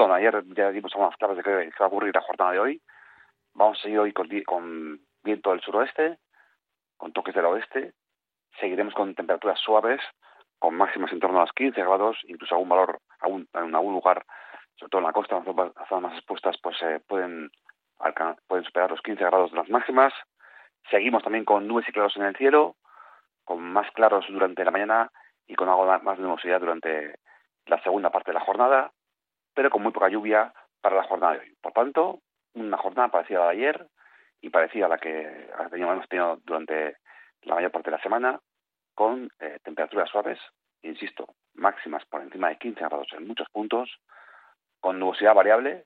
perdón, ayer ya dimos algunas claves de qué, va a ocurrir la jornada de hoy. Vamos a seguir hoy con, viento del suroeste, con toques del oeste. Seguiremos con temperaturas suaves, con máximas en torno a los 15 grados, incluso algún valor, algún, en algún lugar, sobre todo en la costa, en las zonas más expuestas, pues eh, pueden, pueden superar los 15 grados de las máximas. Seguimos también con nubes y claros en el cielo, con más claros durante la mañana y con algo más de nubosidad durante la segunda parte de la jornada, pero con muy poca lluvia para la jornada de hoy. Por tanto, una jornada parecida a la de ayer y parecida a la que hemos tenido durante la mayor parte de la semana, con eh, temperaturas suaves, insisto, máximas por encima de 15 grados en muchos puntos, con nubosidad variable,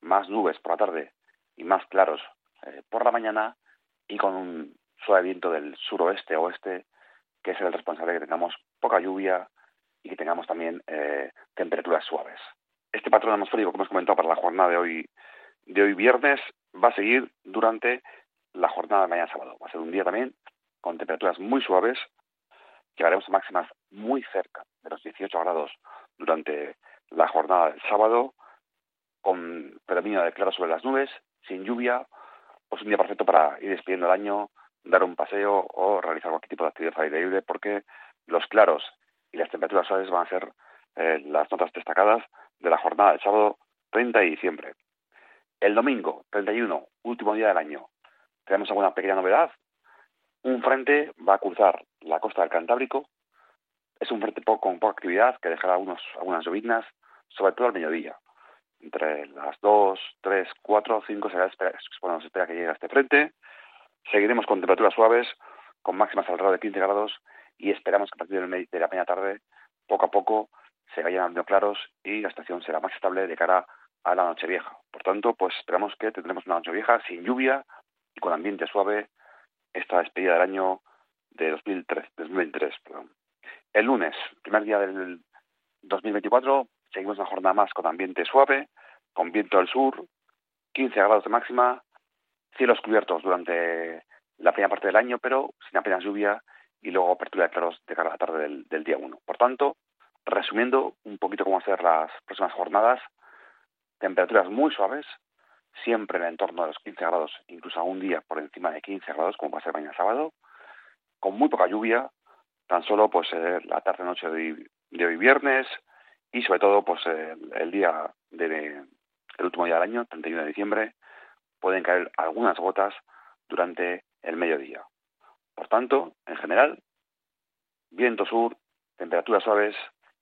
más nubes por la tarde y más claros eh, por la mañana, y con un suave viento del suroeste-oeste, que es el responsable de que tengamos poca lluvia y que tengamos también eh, temperaturas suaves. Este patrón atmosférico que hemos comentado para la jornada de hoy, de hoy viernes va a seguir durante la jornada de mañana sábado. Va a ser un día también con temperaturas muy suaves. Llegaremos a máximas muy cerca de los 18 grados durante la jornada del sábado, con predominio de claro sobre las nubes, sin lluvia, pues un día perfecto para ir despidiendo el año, dar un paseo o realizar cualquier tipo de actividad al aire libre, porque los claros y las temperaturas suaves van a ser eh, las notas destacadas de la jornada del sábado 30 de diciembre. El domingo 31, último día del año, tenemos alguna pequeña novedad. Un frente va a cruzar la costa del Cantábrico. Es un frente con poca actividad que dejará algunos, algunas lloviznas, sobre todo al mediodía. Entre las 2, 3, 4, 5 será se espera que llegue a este frente. Seguiremos con temperaturas suaves, con máximas alrededor de 15 grados y esperamos que a partir de la media tarde, poco a poco, se vayan dando claros y la estación será más estable de cara a la noche vieja. Por tanto, pues esperamos que tendremos una noche vieja sin lluvia y con ambiente suave esta despedida del año de 2003, 2023. Perdón. El lunes, primer día del 2024, seguimos una jornada más con ambiente suave, con viento al sur, 15 grados de máxima, cielos cubiertos durante la primera parte del año, pero sin apenas lluvia y luego apertura de claros de cara a la tarde del, día 1. Por tanto, resumiendo un poquito cómo hacer las próximas jornadas, temperaturas muy suaves, siempre en el entorno de los 15 grados, incluso algún día por encima de 15 grados, como va a ser mañana sábado, con muy poca lluvia, tan solo pues eh, la tarde-noche de, hoy viernes y sobre todo pues el, día de, el último día del año, 31 de diciembre, pueden caer algunas gotas durante el mediodía. Por tanto, en general, viento sur, temperaturas suaves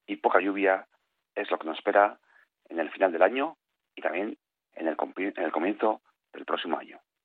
y poca lluvia es lo que nos espera en el final del año y también en el, en el comienzo del próximo año.